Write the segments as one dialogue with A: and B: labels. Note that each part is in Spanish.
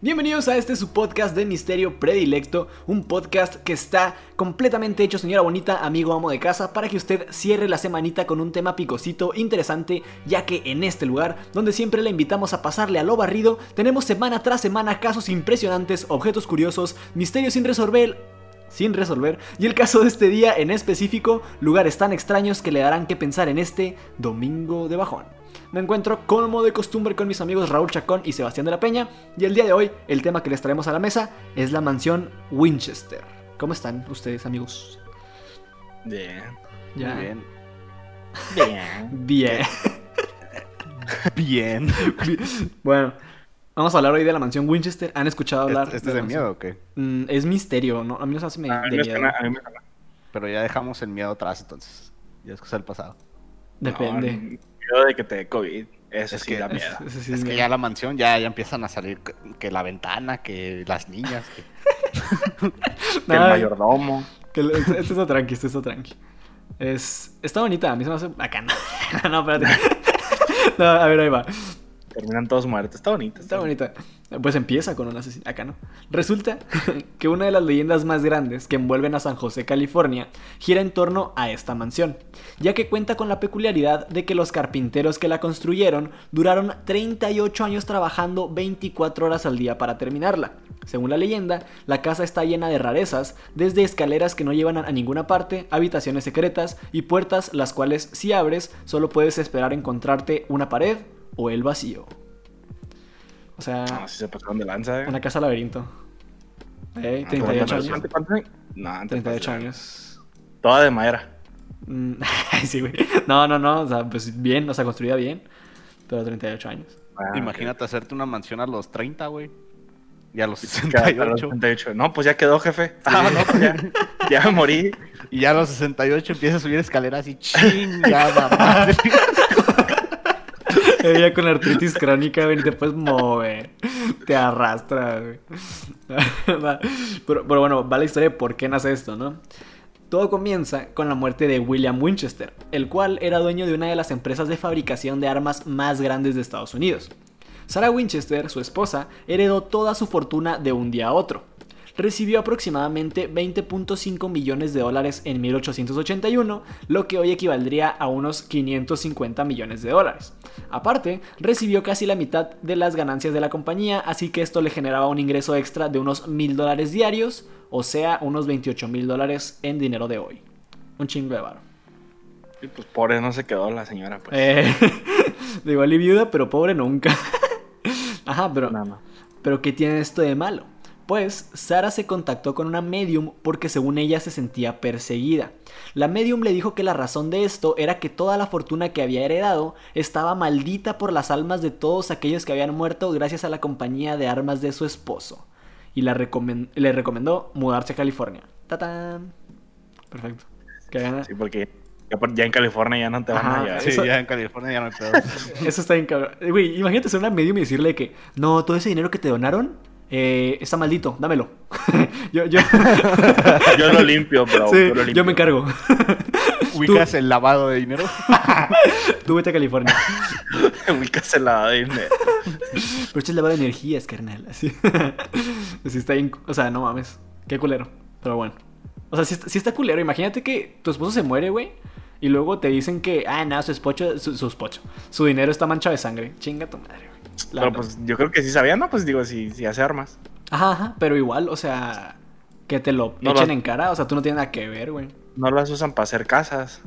A: Bienvenidos a este su podcast de misterio predilecto, un podcast que está completamente hecho, señora bonita, amigo amo de casa, para que usted cierre la semanita con un tema picosito, interesante, ya que en este lugar, donde siempre le invitamos a pasarle a lo barrido, tenemos semana tras semana casos impresionantes, objetos curiosos, misterios sin resolver, sin resolver, y el caso de este día en específico, lugares tan extraños que le darán que pensar en este domingo de bajón. Me encuentro como de costumbre con mis amigos Raúl Chacón y Sebastián de la Peña, y el día de hoy el tema que les traemos a la mesa es la mansión Winchester. ¿Cómo están ustedes, amigos?
B: Bien.
A: Ya.
B: Bien.
A: Bien.
B: Bien.
A: bueno, vamos a hablar hoy de la mansión Winchester. ¿Han escuchado hablar?
B: ¿Este, este es de miedo o qué?
A: Mm, es misterio, ¿no? A mí no se hace me-
B: A mí
A: de
B: me
A: miedo.
B: suena- a mí me suena. Pero ya dejamos el miedo atrás entonces. Ya es cosa del pasado.
A: Depende.
C: No, miedo de que te dé COVID. Eso
B: Es
C: sí
B: que-
C: da
A: Es-
C: miedo.
A: ese sí
B: es
A: es
B: que
A: miedo.
B: ya la mansión ya, ya empiezan a salir que, que la ventana, que las niñas. que-
C: Que el
A: Ay,
C: mayordomo.
A: que el- este este está tranqui, este está tranqui. Es, está bonita, a mí se me hace bacana. no, espérate. no, a ver, ahí va.
C: Terminan todos muertos. Está bonito.
A: Está bonita. Pues empieza con un asesino. Acá no. Resulta que una de las leyendas más grandes que envuelven a San José, California, gira en torno a esta mansión, ya que cuenta con la peculiaridad de que los carpinteros que la construyeron duraron 38 años trabajando 24 horas al día para terminarla. Según la leyenda, la casa está llena de rarezas, desde escaleras que no llevan a ninguna parte, habitaciones secretas y puertas las cuales si abres solo puedes esperar encontrarte una pared o el vacío. O sea,
C: No, si se pasaron de lanza. eh.
A: una casa laberinto. Eh,
C: Ah,
A: 38
C: ¿cuántos-
A: años.
C: ¿cuántos- cuántos años? No, antes
A: 38
C: pasó.
A: años.
C: Toda de madera.
A: Mm, ay, sí, güey. No, no, no. O sea, pues bien, o sea, construida bien. Pero 38 años.
C: Ah,
B: Imagínate hacerte una mansión a los 30, güey. Y a los
C: ok. Queda hasta los
B: 68.
C: 68. No, pues ya quedó, jefe. Ah, no, pues ya. Ya me morí.
B: Y ya a los 68 empieza a subir escaleras y chingada madre.
A: Ella con artritis crónica, güey, te puedes mover. Te arrastra, pero bueno, va la historia de por qué nace esto, ¿no? Todo comienza con la muerte de William Winchester, el cual era dueño de una de las empresas de fabricación de armas más grandes de Estados Unidos. Sarah Winchester, su esposa, heredó toda su fortuna de un día a otro. Recibió aproximadamente 20.5 millones de dólares en 1881, lo que hoy equivaldría a unos 550 millones de dólares. Aparte, recibió casi la mitad de las ganancias de la compañía, así que esto le generaba un ingreso extra de unos mil dólares diarios, o sea, unos 28 mil dólares en dinero de hoy. Un chingo de varo.
C: Y pues pobre no se quedó la señora, pues.
A: Eh, digo, y viuda, pero pobre nunca. Ajá, pero, pero ¿qué tiene esto de malo? Pues Sara se contactó con una medium porque según ella se sentía perseguida. La medium le dijo que la razón de esto era que toda la fortuna que había heredado estaba maldita por las almas de todos aquellos que habían muerto gracias a la compañía de armas de su esposo. Y la recomen- le recomendó mudarse a California. ¡Tatán! Perfecto. Gana.
C: Sí, porque ya, en California ya no te van
A: Ajá,
C: a hallar.
B: Sí,
A: Eso-
B: ya en California ya no hay pedo.
A: Eso está bien cabrón. Güey, imagínate ser una medium y decirle que no, todo ese dinero que te donaron eh, está maldito, dámelo. yo, yo,
C: Yo lo limpio, bro.
A: sí,
C: yo, lo limpio.
A: yo me encargo.
B: Ubicas el lavado de dinero.
A: Tú vete a California.
C: Ubicas el lado de dinero.
A: Pero esto es lavado de energías, carnal. Así. Así está bien. O sea, no mames. Qué culero. Pero bueno. O sea, si está, sí está culero. Imagínate que tu esposo se muere, güey. Y luego te dicen que, ah, no, su esposo, su, su esposo, su dinero está manchado de sangre. Chinga tu madre, güey.
C: Pero pues yo creo que sí sabían, ¿no? Pues digo, si, si hace armas.
A: Ajá, ajá, pero igual, o sea, que te lo
C: No
A: echen en cara, o sea, tú no tienes nada que ver, güey.
C: No las usan para hacer casas.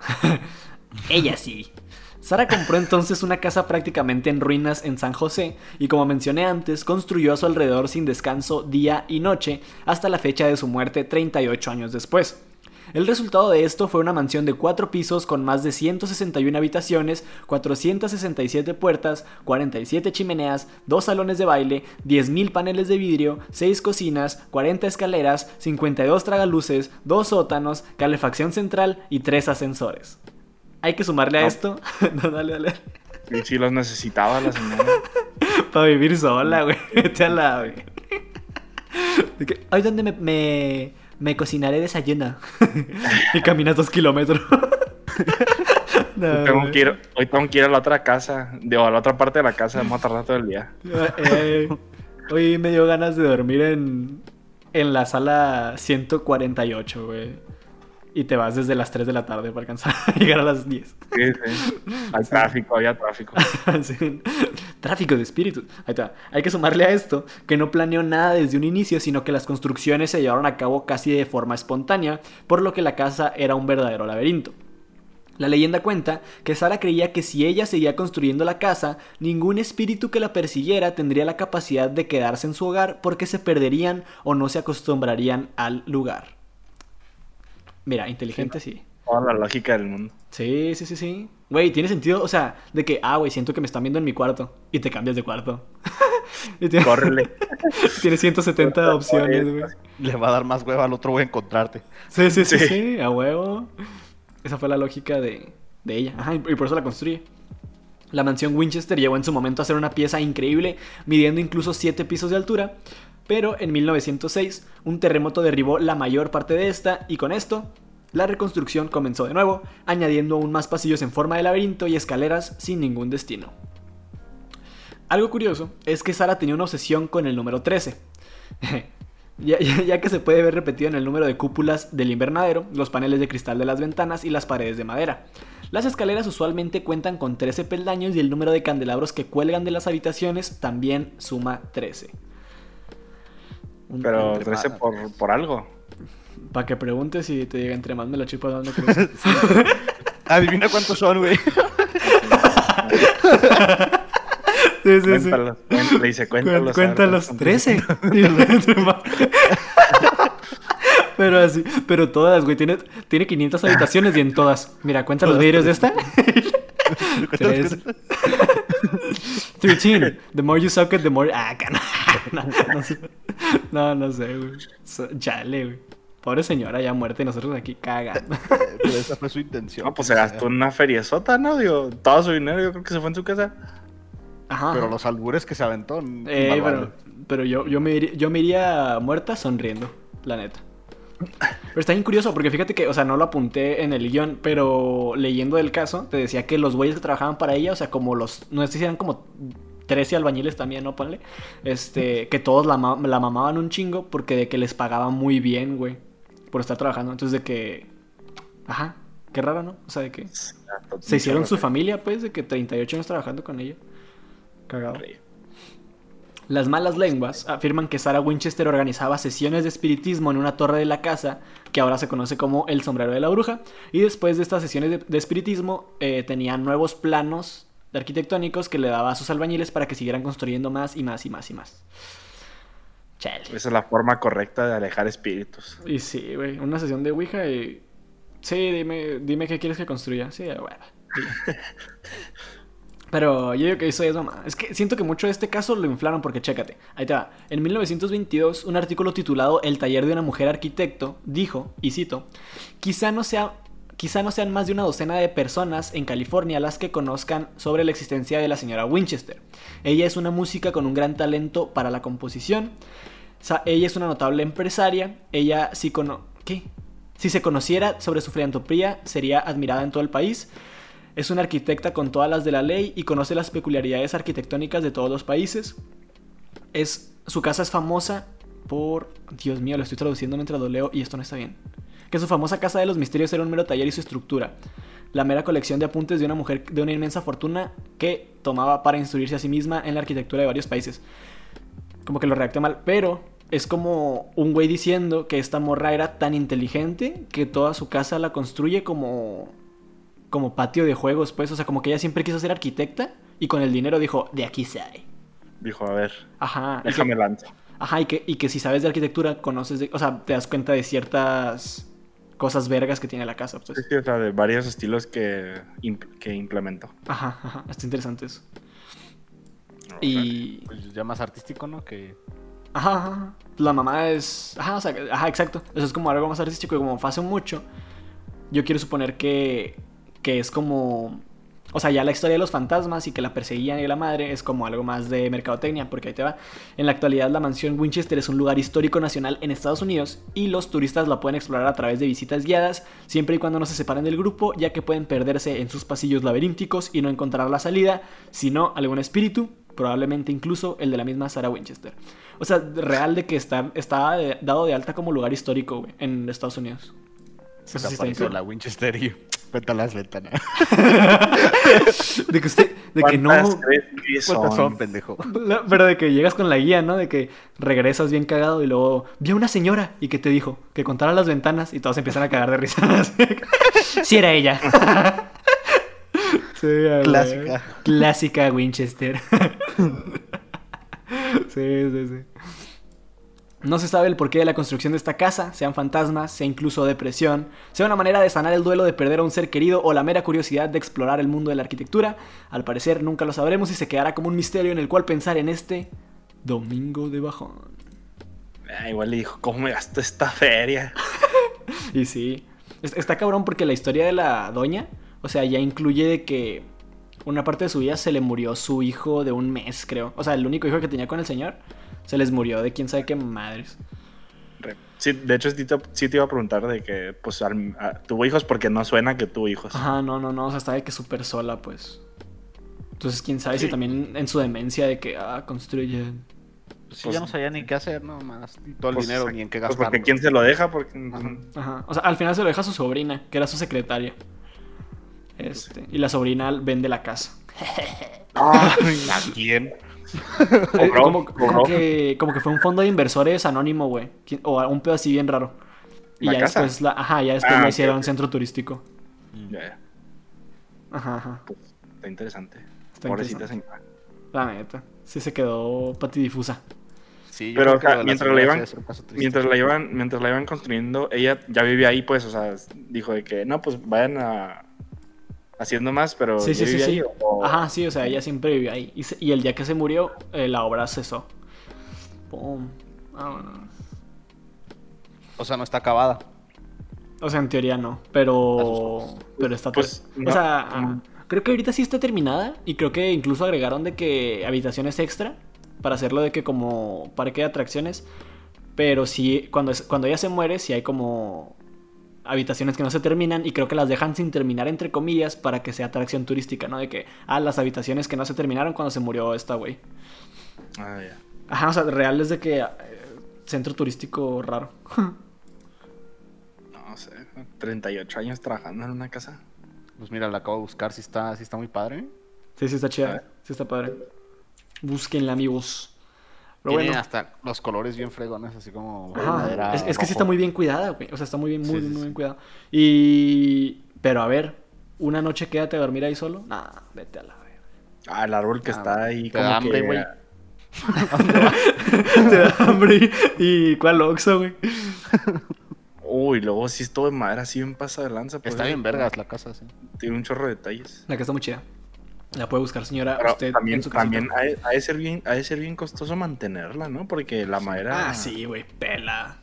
A: Ella sí. Sara compró entonces una casa prácticamente en ruinas en San José y como mencioné antes, construyó a su alrededor sin descanso día y noche hasta la fecha de su muerte 38 años después. El resultado de esto fue una mansión de 4 pisos con más de 161 habitaciones, 467 puertas, 47 chimeneas, 2 salones de baile, 10.000 paneles de vidrio, 6 cocinas, 40 escaleras, 52 tragaluces, 2 sótanos, calefacción central y 3 ascensores. Hay que sumarle a
C: No.
A: esto. no, dale, dale.
C: Y si los necesitaba la señora.
A: Para vivir sola, güey. Vete a la, güey. Ay, ¿dónde me, me, me cocinaré desayuno? y caminas dos kilómetros. No,
C: Hoy tengo, que ir, hoy tengo que ir a la otra casa, digo, a la otra parte de la casa, vamos a tardar todo el día.
A: Eh, Hoy me dio ganas de dormir en, en la sala 148, güey. Y te vas desde las 3 de la tarde para alcanzar a llegar a las 10.
C: Sí, sí. Hay tráfico, había tráfico.
A: Sí. Tráfico de espíritus. Ahí está. Hay que sumarle a esto que no planeó nada desde un inicio, sino que las construcciones se llevaron a cabo casi de forma espontánea, por lo que la casa era un verdadero laberinto. La leyenda cuenta que Sara creía que si ella seguía construyendo la casa, ningún espíritu que la persiguiera tendría la capacidad de quedarse en su hogar porque se perderían o no se acostumbrarían al lugar. Mira, inteligente sí.
C: Toda la lógica del mundo.
A: Sí, sí, sí, sí. Güey, tiene sentido, o sea, de que, ah, güey, siento que me están viendo en mi cuarto. Y te cambias de cuarto. tiene,
C: Córrele.
A: tiene 170 opciones, güey.
B: Le va a dar más hueva al otro güey encontrarte.
A: Sí, sí, sí, sí,
C: Sí.
A: a huevo. Esa fue la lógica de, de ella. Ajá, y y por eso la construye. La mansión Winchester llegó en su momento a ser una pieza increíble, midiendo incluso 7 pisos de altura. Pero en 1906, un terremoto derribó la mayor parte de esta, y con esto, la reconstrucción comenzó de nuevo, añadiendo aún más pasillos en forma de laberinto y escaleras sin ningún destino. Algo curioso es que Sara tenía una obsesión con el número 13. Ya, ya- que se puede ver repetido en el número de cúpulas del invernadero, los paneles de cristal de las ventanas y las paredes de madera. Las escaleras usualmente cuentan con 13 peldaños y el número de candelabros que cuelgan de las habitaciones también suma 13.
C: Pero
B: Entre
C: 13
B: más.
C: por, por algo.
A: Para que preguntes y te diga entre más me la chupas dando cruz.
B: Adivina cuántos son, güey.
A: Sí, sí, sí.
C: Cuéntalos. Le dice, cuéntalos.
A: Cuéntalos,
C: a ver,
A: 13. Pero así, pero todas, güey. Tiene, tiene 500 habitaciones y en todas. Mira, cuenta los vidrios de esta. Tres. 13. The more you suck it, the more. Ah, no, no, no sé. No, no sé, güey. Chale, güey. Pobre señora ya muerta y nosotros aquí cagando.
B: Pero esa fue su intención.
C: No, pues se gastó una feriezota, ¿no? Digo, todo su dinero yo creo que se fue en su casa.
A: Ajá.
B: Pero los albures que se aventó.
A: Eh,
B: mal
A: pero, pero yo, yo, me iría, yo me iría muerta sonriendo, la neta. Pero está bien curioso porque fíjate que, o sea, no lo apunté en el guion, pero leyendo del caso, te decía que los güeyes que trabajaban para ella, o sea, como los, no sé si eran como 13 albañiles también, ¿no? Ponle. Este, que todos la, ma- la mamaban un chingo porque de que les pagaban muy bien, güey, por estar trabajando. Entonces de que, ajá, qué raro, ¿no? O sea, de que se hicieron su familia, pues, de que 38 años trabajando con ella. Cagado. Las malas lenguas afirman que Sarah Winchester organizaba sesiones de espiritismo en una torre de la casa, que ahora se conoce como el sombrero de la bruja, y después de estas sesiones de, de espiritismo eh, tenían nuevos planos arquitectónicos que le daba a sus albañiles para que siguieran construyendo más y más y más y más. Chale.
C: Esa es la forma correcta de alejar espíritus.
A: Y sí, güey, una sesión de Ouija y... Sí, dime, dime qué quieres que construya. Sí, bueno. Pero yo digo que eso es mamá. Es que siento que mucho de este caso lo inflaron porque chécate. Ahí te va. En 1922, un artículo titulado El taller de una mujer arquitecto dijo, y cito, quizá no sea... Quizá no sean más de una docena de personas en California las que conozcan sobre la existencia de la señora Winchester. Ella es una música con un gran talento para la composición. Ella es una notable empresaria. Ella sí cono... ¿Qué? Si se conociera sobre su filantropía, sería admirada en todo el país. Es una arquitecta con todas las de la ley y conoce las peculiaridades arquitectónicas de todos los países. Es, su casa es famosa por... Dios mío, lo estoy traduciendo mientras lo leo y esto no está bien. Que su famosa casa de los misterios era un mero taller y su estructura. La mera colección de apuntes de una mujer de una inmensa fortuna que tomaba para instruirse a sí misma en la arquitectura de varios países. Como que lo redacté mal, pero es como un güey diciendo que esta morra era tan inteligente que toda su casa la construye como como patio de juegos, pues, o sea, como que ella siempre quiso ser arquitecta y con el dinero dijo, de aquí sale.
C: Dijo, a ver,
A: Ajá.
C: déjame lanzo.
A: Ajá, y que, y que si sabes de arquitectura, conoces de, o sea, te das cuenta de ciertas cosas vergas que tiene la casa,
C: Sí,
A: pues.
C: sí, o sea, de varios estilos que, imp- que implementó.
A: Ajá, ajá, está interesante eso. Y
B: Pues ya más artístico, ¿no? Que.
A: Ajá, ajá, ajá. La mamá es. Ajá, o sea, ajá, exacto. Eso es como algo más artístico y como fue hace mucho. Yo quiero suponer que. Que es como. O sea, ya la historia de los fantasmas y que la perseguían y la madre es como algo más de mercadotecnia, porque ahí te va. En la actualidad, la mansión Winchester es un lugar histórico nacional en Estados Unidos y los turistas la pueden explorar a través de visitas guiadas, siempre y cuando no se separen del grupo, ya que pueden perderse en sus pasillos laberínticos y no encontrar la salida, si no, algún espíritu Probablemente incluso el de la misma Sarah Winchester. O sea, real de que está, está dado de alta como lugar histórico, en Estados Unidos.
B: Se te apareció la Winchester y vete a las ventanas.
A: De que usted, de que no...
C: ¿Cuántas crees que
B: ¿Cuántas
C: son?
B: son, pendejo?
A: La- Pero de que llegas con la guía, ¿no? De que regresas bien cagado y luego vi a una señora y que te dijo que contara las ventanas y todos empiezan a cagar de risa. sí era ella. Sí.
B: Clásica.
A: Clásica Winchester. sí, sí, sí. No se sabe el porqué de la construcción de esta casa, sean fantasmas, sea incluso depresión, sea una manera de sanar el duelo de perder a un ser querido o la mera curiosidad de explorar el mundo de la arquitectura. Al parecer nunca lo sabremos y se quedará como un misterio en el cual pensar en este domingo de bajón.
C: Ah, igual le dijo, ¿cómo me gasto esta feria?
A: Y sí, es- está cabrón porque la historia de la doña, o sea, ya incluye de que una parte de su vida se le murió su hijo de un mes, creo. O sea, el único hijo que tenía con el señor se les murió de quién sabe qué madres.
C: Re- Sí, de hecho, sí te, sí te iba a preguntar de que, pues, al- a- tuvo hijos porque no suena que tuvo hijos.
A: Ajá, no, no, no, o sea, está de que súper sola, pues. Entonces, quién sabe si también en su demencia de que, ah, construye.
B: Sí,
C: Pues-
B: ya no sabía ni qué hacer, no más. y Todo el
C: Pues,
B: dinero ni en qué
C: Pues
B: gastar.
C: porque quién se lo deja, porque...
B: Ajá.
A: Ajá, o sea, al final se lo deja a su sobrina, que era su secretaria. Este, y la sobrina vende la casa.
C: ¿A quién?
A: Eh,
C: Cobró,
A: como, que, como que fue un fondo de inversores anónimo, güey. O un pedo así bien raro. Y
C: ¿La
A: ya
C: casa?
A: después la, ajá, ya después
C: Ah,
A: la hicieron
C: ok.
A: centro turístico.
C: Ya, ya,
A: Ajá, ajá.
C: pues, está interesante.
A: Está
C: Pobrecita
A: interesante.
C: señora.
A: La neta. Sí se quedó patidifusa.
B: Sí, yo
C: Pero,
B: creo
C: o
B: que
C: sea,
B: de
C: mientras la iban-. Mientras la iban, mientras la iban construyendo, ella ya vivía ahí, pues, o sea, dijo de que, no, pues, vayan a... haciendo más, pero
A: Sí, sí,
C: ¿ya
A: sí, Ajá, sí, o sea, ella siempre vivió ahí. Y, se- y el día que se murió, eh, la obra cesó. Pum. Vámonos.
B: O sea, no está acabada.
A: O sea, en teoría no, pero pero está
C: Pues, no.
A: o sea, ah, creo que ahorita sí está terminada y creo que incluso agregaron de que habitaciones extra para hacerlo de que como parque de atracciones, pero sí cuando es- cuando ella se muere sí hay como habitaciones que no se terminan y creo que las dejan sin terminar entre comillas para que sea atracción turística, ¿no? De que ah, las habitaciones que no se terminaron cuando se murió esta güey.
C: Ah, ya.
A: Ajá, o sea, real es de que eh, centro turístico raro.
C: No sé, 38 años trabajando en una casa.
B: Pues mira, la acabo de buscar, sí está, sí está muy padre.
A: Sí, sí está chida. Sí está padre. Búsquenla, amigos. Pero
B: Tiene
A: bueno.
B: hasta los colores bien fregones, así como
A: Ajá,
B: madera
A: Es, es que sí está muy bien cuidada, güey. O sea, está muy bien, muy,
B: Sí, sí,
A: muy
B: sí.
A: bien cuidada. Y. Pero a ver, una noche quédate a dormir ahí solo. Nah, vete a la verga.
C: Ah, el árbol que
B: Ah,
C: está ahí
B: te
C: como
B: da hambre,
C: que...
B: güey.
A: Te da hambre. ¿Y cuál oxo, güey?
C: Uy, luego sí es todo de madera, así bien pasa de lanza. pues,
B: Está bien vergas la casa, sí.
C: Tiene un chorro de detalles.
A: La que está muy chida. La puede buscar, señora.
C: Pero
A: usted
C: también,
A: en su
C: también ha, de- ha de ser bien, ha de ser bien costoso mantenerla, ¿no? Porque la madera...
A: Ah, sí, güey. Pela.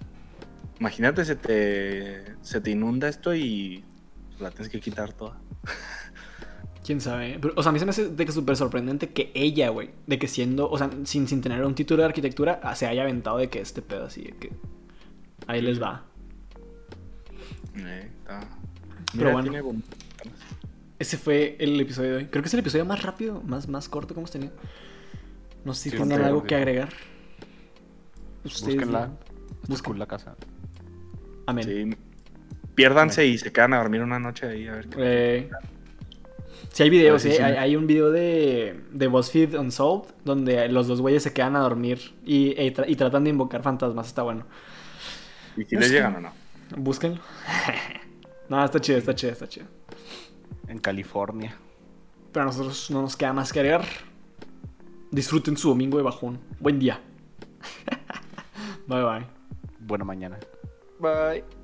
C: Imagínate, se te, se te inunda esto y la tienes que quitar toda.
A: Quién sabe. Pero, o sea, a mí se me hace de que súper sorprendente que ella, güey, de que siendo, o sea, sin, sin tener un título de arquitectura, ah, se haya aventado de que este pedo así, de que ahí les va.
C: Eh, está-
A: Pero bueno.
C: tiene bonitas.
A: Ese fue el episodio de hoy. Creo que es el episodio más rápido, más, más corto que hemos tenido. No sé si
B: Sí,
A: tengan algo
B: que
A: agregar. Ustedes
B: Búsquenla.
A: Busquen.
B: la casa.
A: Amén.
C: Sí. Piérdanse y se quedan a dormir una noche ahí a ver qué.
A: Eh, sí hay videos,
C: Sí,
A: sí,
C: sí.
A: Hay, hay un video de, de BuzzFeed Unsolved donde los dos güeyes se quedan a dormir y, tra- y tratan de invocar fantasmas. Está bueno.
C: ¿Y si les llegan o no?
A: Búsquenlo. no, está chido, está chido, está chido.
B: En California.
A: Pero a nosotros no nos queda más que agregar. Disfruten su domingo de bajón. Buen día. bye bye.
B: Buena mañana.
C: Bye.